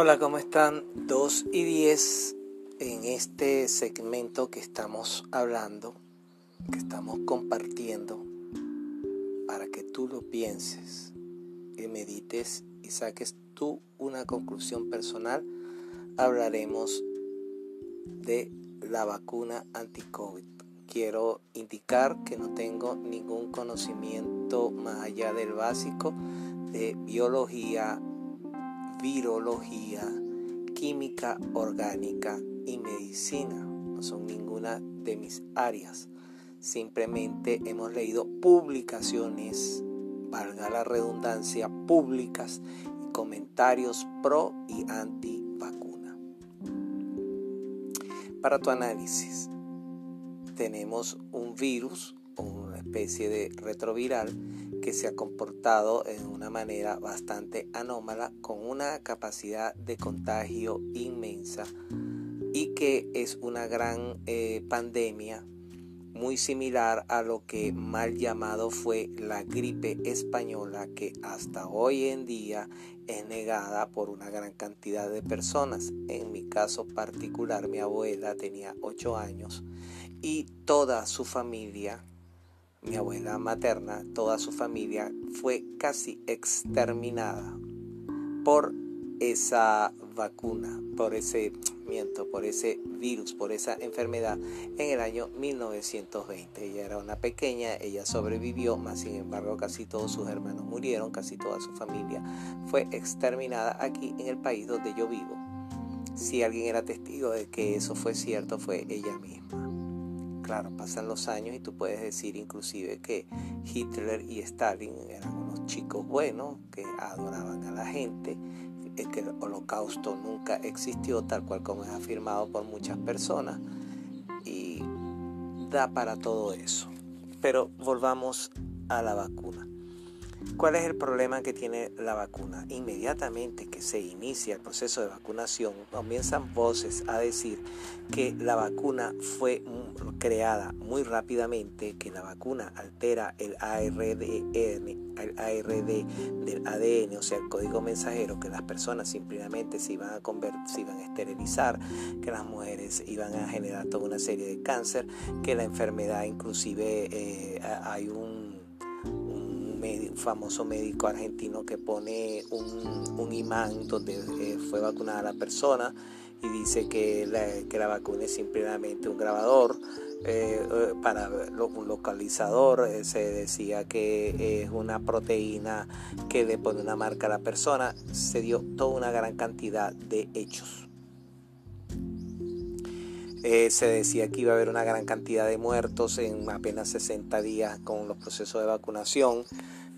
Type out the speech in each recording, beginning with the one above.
Hola, ¿cómo están? 2 y 10 en este segmento que estamos hablando, que estamos compartiendo, para que tú lo pienses y medites y saques tú una conclusión personal, hablaremos de la vacuna anti-COVID. Quiero indicar que no tengo ningún conocimiento más allá del básico de biología, virología, química orgánica y medicina. No son ninguna de mis áreas. Simplemente hemos leído publicaciones, valga la redundancia, públicas y comentarios pro y anti vacuna. Para tu análisis, tenemos un virus o una especie de retroviral que se ha comportado en una manera bastante anómala con una capacidad de contagio inmensa y que es una gran eh, pandemia muy similar a lo que mal llamado fue la gripe española que hasta hoy en día es negada por una gran cantidad de personas. En mi caso particular mi abuela tenía 8 años y toda su familia mi abuela materna, toda su familia fue casi exterminada por esa vacuna, por ese miento, por ese virus, por esa enfermedad en el año 1920. Ella era una pequeña, ella sobrevivió, más sin embargo casi todos sus hermanos murieron, casi toda su familia fue exterminada aquí en el país donde yo vivo. Si alguien era testigo de que eso fue cierto, fue ella misma claro, pasan los años y tú puedes decir inclusive que Hitler y Stalin eran unos chicos buenos que adoraban a la gente, que el holocausto nunca existió tal cual como es afirmado por muchas personas y da para todo eso. Pero volvamos a la vacuna. ¿Cuál es el problema que tiene la vacuna? Inmediatamente que se inicia el proceso de vacunación, comienzan voces a decir que la vacuna fue creada muy rápidamente, que la vacuna altera el ARD, el ARD del ADN, o sea, el código mensajero, que las personas simplemente se iban a convertir, se iban a esterilizar, que las mujeres iban a generar toda una serie de cáncer, que la enfermedad inclusive eh, hay un famoso médico argentino que pone un, imán donde eh, fue vacunada la persona y dice que la, que la vacuna es simplemente un grabador. Eh, eh, para un localizador se decía que es una proteína que le pone una marca a la persona se dio toda una gran cantidad de hechos se decía que iba a haber una gran cantidad de muertos en apenas 60 días con los procesos de vacunación.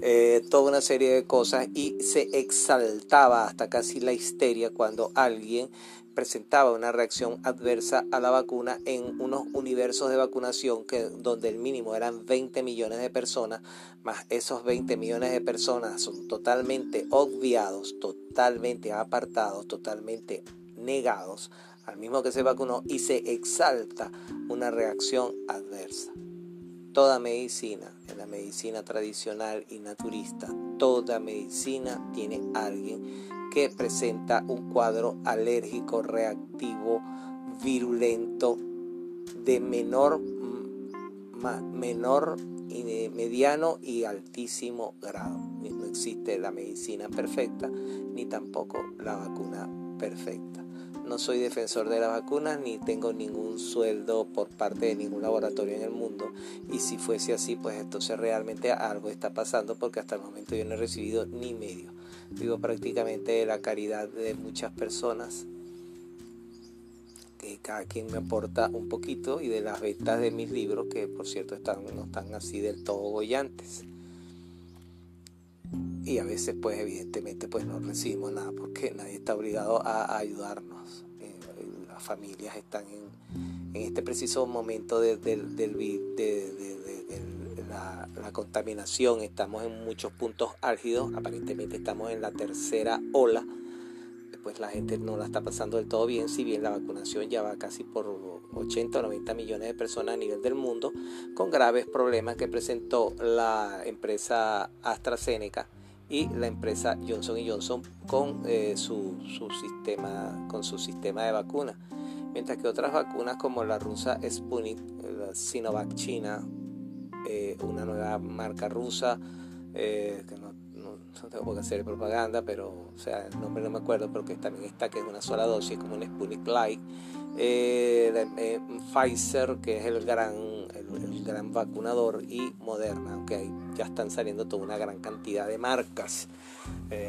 Eh, toda una serie de cosas y se exaltaba hasta casi la histeria cuando alguien presentaba una reacción adversa a la vacuna en unos universos de vacunación que donde el mínimo eran 20 millones de personas, más esos 20 millones de personas son totalmente obviados, totalmente apartados, totalmente negados al mismo que se vacunó y se exalta una reacción adversa toda medicina, en la medicina tradicional y naturista, toda medicina tiene alguien que presenta un cuadro alérgico, reactivo, virulento, de menor, menor y de mediano y altísimo grado. No existe la medicina perfecta ni tampoco la vacuna perfecta. No soy defensor de las vacunas ni tengo ningún sueldo por parte de ningún laboratorio en el mundo. Y si fuese así, pues entonces realmente algo está pasando porque hasta el momento yo no he recibido ni medio. Vivo prácticamente de la caridad de muchas personas que cada quien me aporta un poquito y de las ventas de mis libros que por cierto están, no están así del todo bollantes y a veces pues evidentemente pues no recibimos nada porque nadie está obligado a, ayudarnos. Eh, las familias están en, en, este preciso momento de, la, la, contaminación. Estamos en muchos puntos álgidos. Aparentemente estamos en la tercera ola. Pues la gente no la está pasando del todo bien, si bien la vacunación ya va casi por 80 o 90 millones de personas a nivel del mundo, con graves problemas que presentó la empresa AstraZeneca y la empresa Johnson Johnson con, su, su, sistema, con su sistema de vacuna. Mientras que otras vacunas como la rusa Sputnik, la Sinovac China, una nueva marca rusa, que no no tengo por qué hacer propaganda, pero, o sea, el nombre no me acuerdo, pero que también está, que es una sola dosis, como un Sputnik Light. Eh, eh, Pfizer, que es el gran, el, gran vacunador, y Moderna, aunque ya están saliendo toda una gran cantidad de marcas. Eh,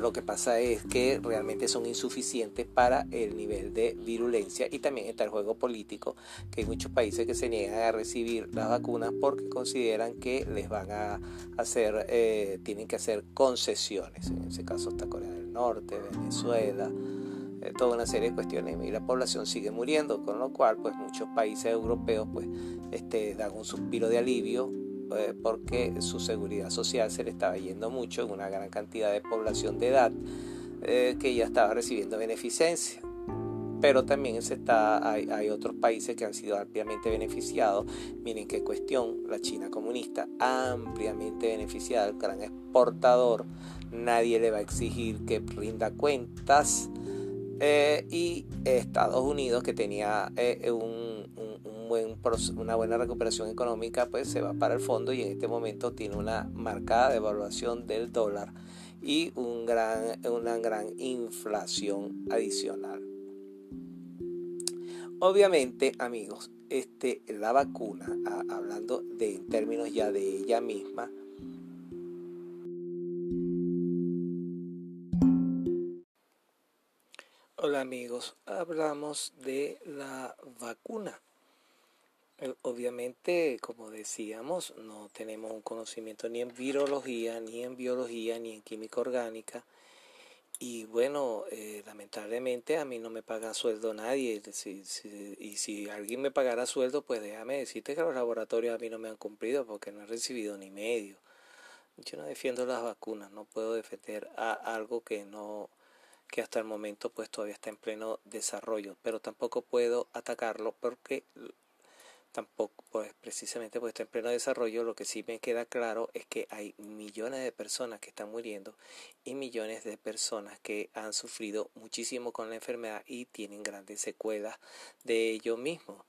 lo que pasa es que realmente son insuficientes para el nivel de virulencia y también está el juego político, que hay muchos países que se niegan a recibir las vacunas porque consideran que les van a hacer, eh, tienen que hacer concesiones. En ese caso está Corea del Norte, Venezuela, eh, toda una serie de cuestiones y la población sigue muriendo, con lo cual pues muchos países europeos pues este, dan un suspiro de alivio eh, porque su seguridad social se le estaba yendo mucho en una gran cantidad de población de edad eh, que ya estaba recibiendo beneficencia. Pero también se está, hay, hay, otros países que han sido ampliamente beneficiados. Miren qué cuestión, la China comunista, ampliamente beneficiada, el gran exportador. Nadie le va a exigir que rinda cuentas. Eh, y Estados Unidos, que tenía un una buena recuperación económica, pues se va para el fondo y en este momento tiene una marcada devaluación del dólar y un gran, una gran inflación adicional. Obviamente, amigos, este, la vacuna, hablando de en términos ya de ella misma, Hola amigos, hablamos de la vacuna. Eh, obviamente, como decíamos, no tenemos un conocimiento ni en virología, ni en biología, ni en química orgánica. Y bueno, eh, lamentablemente a mí no me paga sueldo nadie. y si alguien me pagara sueldo, pues déjame decirte que los laboratorios a mí no me han cumplido porque no he recibido ni medio. Yo no defiendo las vacunas, no puedo defender a algo que no que hasta el momento pues todavía está en pleno desarrollo, pero tampoco puedo atacarlo porque tampoco, pues precisamente pues está en pleno desarrollo, lo que sí me queda claro es que hay millones de personas que están muriendo y millones de personas que han sufrido muchísimo con la enfermedad y tienen grandes secuelas de ellos mismos.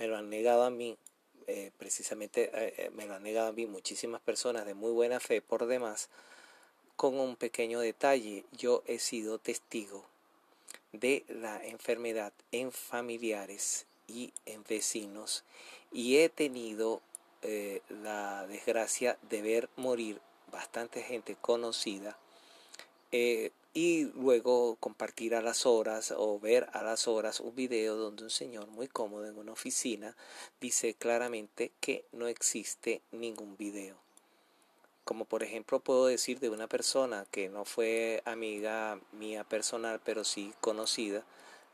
Me lo han negado a mí, eh, precisamente eh, eh, me lo han negado a mí muchísimas personas de muy buena fe por demás, con un pequeño detalle, yo he sido testigo de la enfermedad en familiares y en vecinos y he tenido eh, la desgracia de ver morir bastante gente conocida eh, y luego compartir a las horas o ver a las horas un video donde un señor muy cómodo en una oficina dice claramente que no existe ningún video. Como por ejemplo puedo decir de una persona que no fue amiga mía personal pero sí conocida,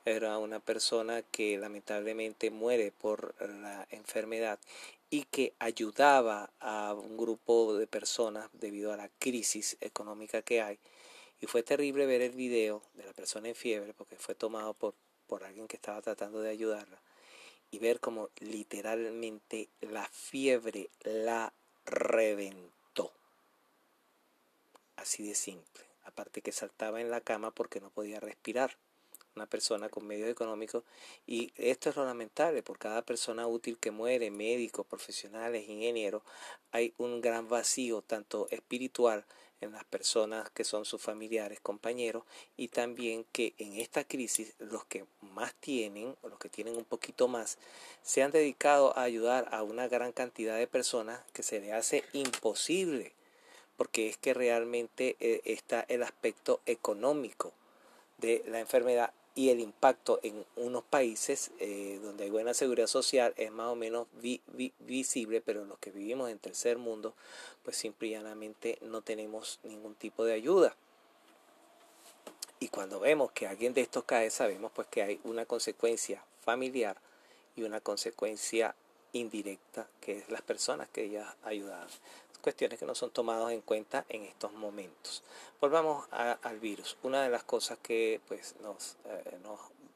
era una persona que lamentablemente muere por la enfermedad y que ayudaba a un grupo de personas debido a la crisis económica que hay. Y fue terrible ver el video de la persona en fiebre porque fue tomado por, por alguien que estaba tratando de ayudarla y ver como literalmente la fiebre la reventó. Así de simple. Aparte que saltaba en la cama porque no podía respirar una persona con medios económicos y esto es lo lamentable, por cada persona útil que muere, médicos, profesionales, ingenieros, hay un gran vacío tanto espiritual en las personas que son sus familiares, compañeros, y también que en esta crisis los que más tienen, o los que tienen un poquito más, se han dedicado a ayudar a una gran cantidad de personas que se le hace imposible, porque es que realmente eh, está el aspecto económico de la enfermedad y el impacto en unos países eh, donde hay buena seguridad social es más o menos visible, pero los que vivimos en tercer mundo, pues simplemente no tenemos ningún tipo de ayuda. Y cuando vemos que alguien de estos cae, sabemos pues que hay una consecuencia familiar y una consecuencia indirecta, que es las personas que ellas ayudan cuestiones que no son tomadas en cuenta en estos momentos. Volvamos al virus. Una de las cosas que pues, nos, eh,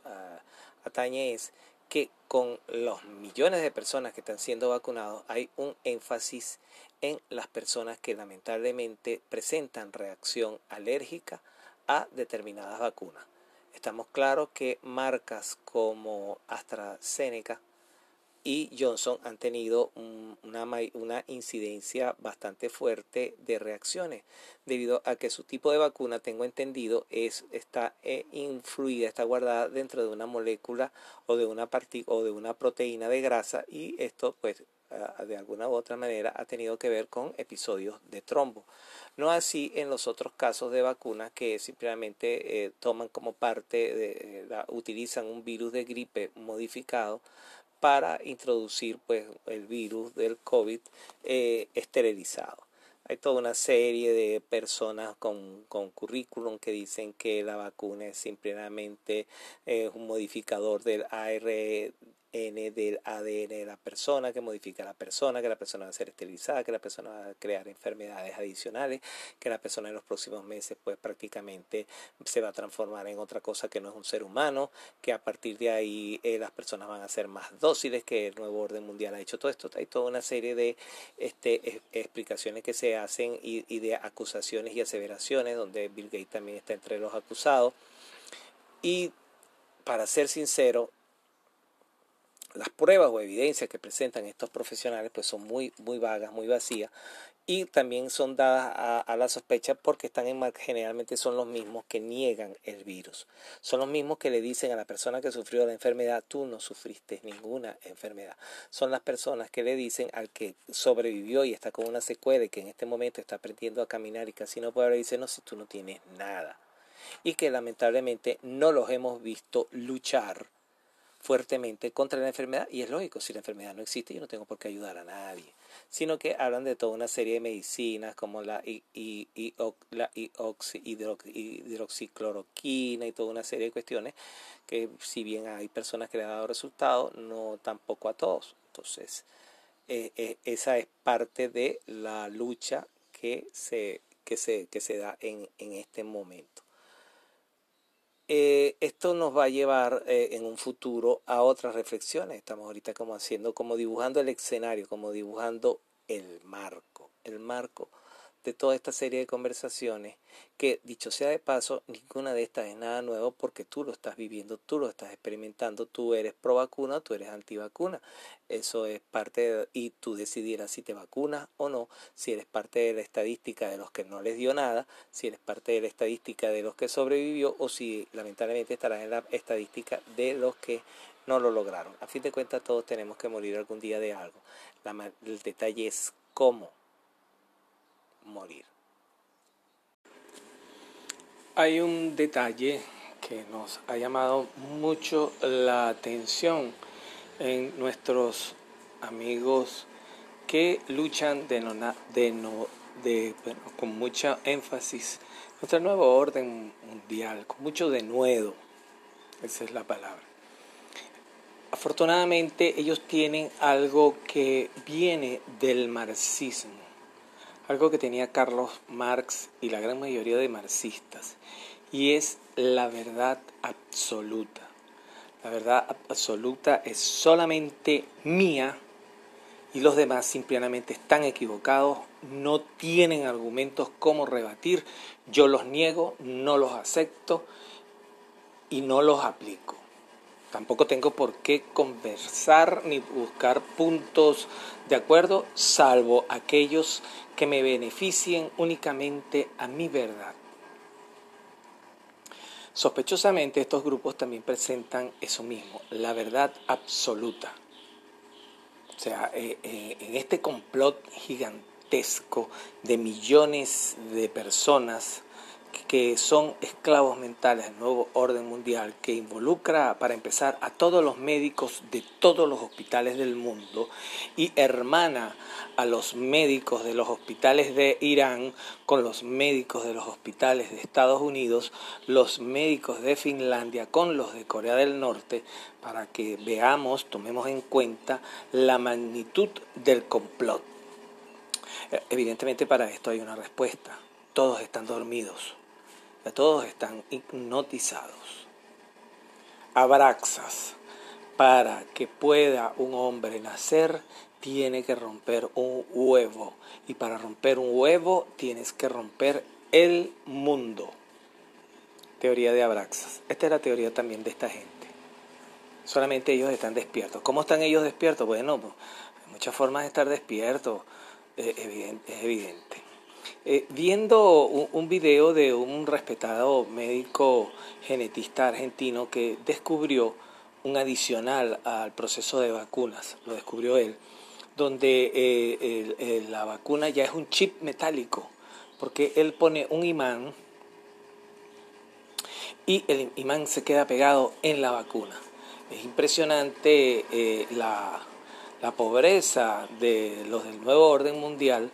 eh, atañe es que con los millones de personas que están siendo vacunados hay un énfasis en las personas que lamentablemente presentan reacción alérgica a determinadas vacunas. Estamos claros que marcas como AstraZeneca y Johnson han tenido una, una, incidencia bastante fuerte de reacciones debido a que su tipo de vacuna, tengo entendido, es, está eh, influida, está guardada dentro de una molécula o de una, o de una proteína de grasa y esto pues ah, de alguna u otra manera ha tenido que ver con episodios de trombo. No así en los otros casos de vacunas que simplemente eh, toman como parte, de, eh, utilizan un virus de gripe modificado para introducir pues, el virus del COVID eh, esterilizado. Hay toda una serie de personas con, con currículum que dicen que la vacuna es simplemente un modificador del AR, N del ADN de la persona, que modifica a la persona, que la persona va a ser esterilizada, que la persona va a crear enfermedades adicionales, que la persona en los próximos meses pues prácticamente se va a transformar en otra cosa que no es un ser humano, que a partir de ahí eh, las personas van a ser más dóciles, que el nuevo orden mundial ha hecho todo esto. Hay toda una serie de este, explicaciones que se hacen y, y de acusaciones y aseveraciones, donde Bill Gates también está entre los acusados. Y para ser sincero, las pruebas o evidencias que presentan estos profesionales pues son muy, muy vagas, muy vacías y también son dadas a, la sospecha porque están en generalmente son los mismos que niegan el virus. Son los mismos que le dicen a la persona que sufrió la enfermedad, tú no sufriste ninguna enfermedad. Son las personas que le dicen al que sobrevivió y está con una secuela y que en este momento está aprendiendo a caminar y casi no puede hablar, dice, no, si tú no tienes nada. Y que lamentablemente no los hemos visto luchar fuertemente contra la enfermedad y es lógico, si la enfermedad no existe yo no tengo por qué ayudar a nadie, sino que hablan de toda una serie de medicinas como la, y, y, la hidroxicloroquina y toda una serie de cuestiones que si bien hay personas que le han dado resultados, no tampoco a todos. Entonces, eh, eh, esa es parte de la lucha que se, que se, que se da en, en este momento. Eh, esto nos va a llevar eh, en un futuro a otras reflexiones. Estamos ahorita como haciendo, como dibujando el escenario, como dibujando el marco, el marco de toda esta serie de conversaciones que, dicho sea de paso, ninguna de estas es nada nuevo porque tú lo estás viviendo, tú lo estás experimentando, tú eres pro vacuna, tú eres antivacuna. Eso es parte de, y tú decidirás si te vacunas o no, si eres parte de la estadística de los que no les dio nada, si eres parte de la estadística de los que sobrevivió o si lamentablemente estarás en la estadística de los que no lo lograron. A fin de cuentas todos tenemos que morir algún día de algo. el detalle es cómo morir. Hay un detalle que nos ha llamado mucho la atención en nuestros amigos que luchan de de, con mucha énfasis contra el nuevo orden mundial, con mucho denuedo, esa es la palabra. Afortunadamente ellos tienen algo que viene del marxismo algo que tenía Carlos Marx y la gran mayoría de marxistas, y es la verdad absoluta. La verdad absoluta es solamente mía y los demás simplemente están equivocados, no tienen argumentos como rebatir, yo los niego, no los acepto y no los aplico. Tampoco tengo por qué conversar ni buscar puntos de acuerdo, salvo aquellos que me beneficien únicamente a mi verdad. Sospechosamente estos grupos también presentan eso mismo, la verdad absoluta. O sea, eh, eh, en este complot gigantesco de millones de personas que son esclavos mentales del nuevo orden mundial, que involucra, para empezar, a todos los médicos de todos los hospitales del mundo y hermana a los médicos de los hospitales de Irán con los médicos de los hospitales de Estados Unidos, los médicos de Finlandia con los de Corea del Norte, para que veamos, tomemos en cuenta la magnitud del complot. Evidentemente para esto hay una respuesta. Todos están dormidos todos están hipnotizados. Abraxas, para que pueda un hombre nacer, tiene que romper un huevo. Y para romper un huevo, tienes que romper el mundo. Teoría de Abraxas. Esta es la teoría también de esta gente. Solamente ellos están despiertos. ¿Cómo están ellos despiertos? Bueno, pues, hay muchas formas de estar despiertos. Es evidente. Eh, viendo un, video de un respetado médico genetista argentino que descubrió un adicional al proceso de vacunas, lo descubrió él, donde eh, la vacuna ya es un chip metálico, porque él pone un imán y el imán se queda pegado en la vacuna. Es impresionante eh, la, la pobreza de los del nuevo orden mundial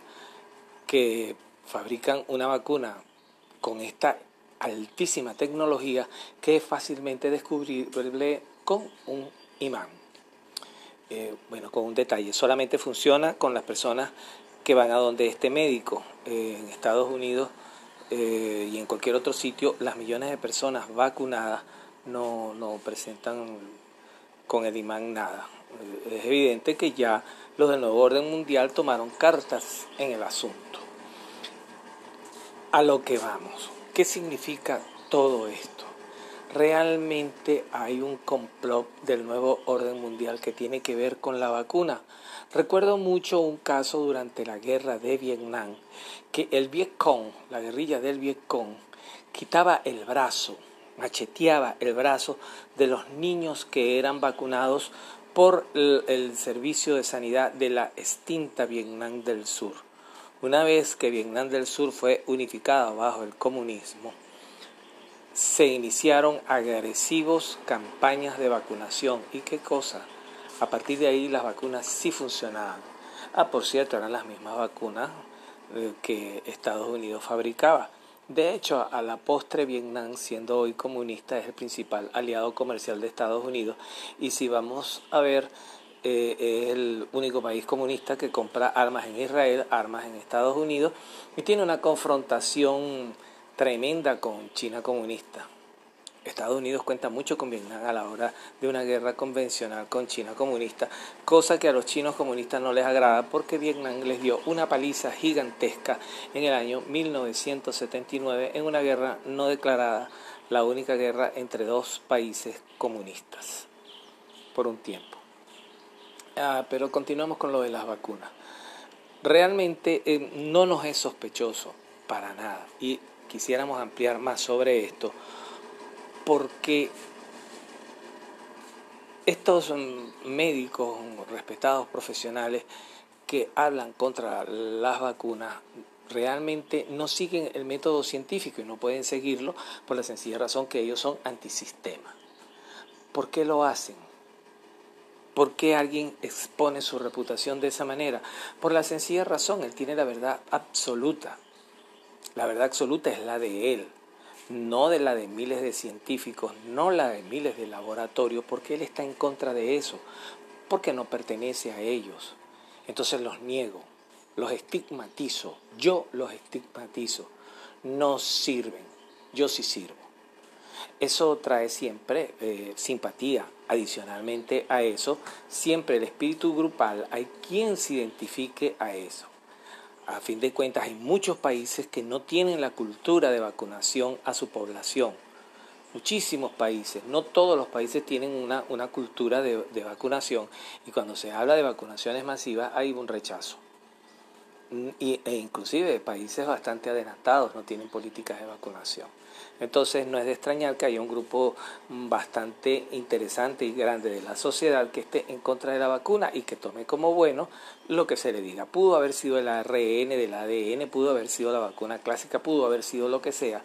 que fabrican una vacuna con esta altísima tecnología que es fácilmente descubrible con un imán. Eh, bueno, con un detalle, solamente funciona con las personas que van a donde este médico. Eh, en Estados Unidos eh, y en cualquier otro sitio, las millones de personas vacunadas no, no presentan con el imán nada. es evidente que ya los del nuevo orden mundial tomaron cartas en el asunto. A lo que vamos. ¿Qué significa todo esto? realmente hay un complot del nuevo orden mundial que tiene que ver con la vacuna. Recuerdo mucho un caso durante la guerra de Vietnam, que el Vietcong, la guerrilla del Vietcong, quitaba el brazo, macheteaba el brazo de los niños que eran vacunados por el, servicio de sanidad de la extinta Vietnam del Sur. Una vez que Vietnam del Sur fue unificada bajo el comunismo, se iniciaron agresivos campañas de vacunación. ¿Y qué cosa? A partir de ahí las vacunas sí funcionaban. Ah, por cierto, eran las mismas vacunas eh, que Estados Unidos fabricaba. De hecho, a la postre Vietnam, siendo hoy comunista, es el principal aliado comercial de Estados Unidos. Y si vamos a ver, eh, es el único país comunista que compra armas en Israel, armas en Estados Unidos, y tiene una confrontación tremenda con China comunista. Estados Unidos cuenta mucho con Vietnam a la hora de una guerra convencional con China comunista, cosa que a los chinos comunistas no les agrada porque Vietnam les dio una paliza gigantesca en el año 1979 en una guerra no declarada, la única guerra entre dos países comunistas por un tiempo. Ah, pero continuamos con lo de las vacunas. Realmente eh, no nos es sospechoso para nada y quisiéramos ampliar más sobre esto, porque estos médicos respetados profesionales que hablan contra las vacunas realmente no siguen el método científico y no pueden seguirlo por la sencilla razón que ellos son antisistema. ¿Por qué lo hacen? ¿Por qué alguien expone su reputación de esa manera? Por la sencilla razón, él tiene la verdad absoluta. La verdad absoluta es la de él, no de la de miles de científicos, no la de miles de laboratorios, porque él está en contra de eso, porque no pertenece a ellos. Entonces los niego, los estigmatizo, yo los estigmatizo, no sirven, yo sí sirvo. Eso trae siempre eh, simpatía. Adicionalmente a eso, siempre el espíritu grupal hay quien se identifique a eso a fin de cuentas hay muchos países que no tienen la cultura de vacunación a su población. Muchísimos países, no todos los países tienen una, una cultura de, de vacunación y cuando se habla de vacunaciones masivas hay un rechazo. Y, e inclusive países bastante adelantados no tienen políticas de vacunación. Entonces no es de extrañar que haya un grupo bastante interesante y grande de la sociedad que esté en contra de la vacuna y que tome como bueno lo que se le diga. Pudo haber sido el ARN del ADN, pudo haber sido la vacuna clásica, pudo haber sido lo que sea,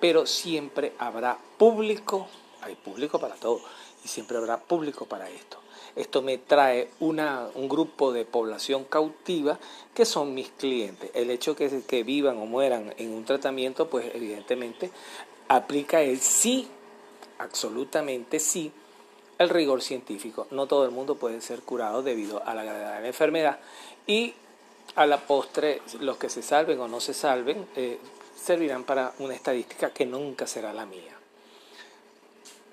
pero siempre habrá público, hay público para todo, y siempre habrá público para esto. Esto me trae una, un grupo de población cautiva que son mis clientes. El hecho que, que vivan o mueran en un tratamiento, pues evidentemente aplica el sí, absolutamente sí, el rigor científico. No todo el mundo puede ser curado debido a la gravedad de la enfermedad y a la postre los que se salven o no se salven eh, servirán para una estadística que nunca será la mía.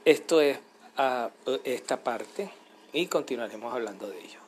Esto es a eh, esta parte y continuaremos hablando de ello.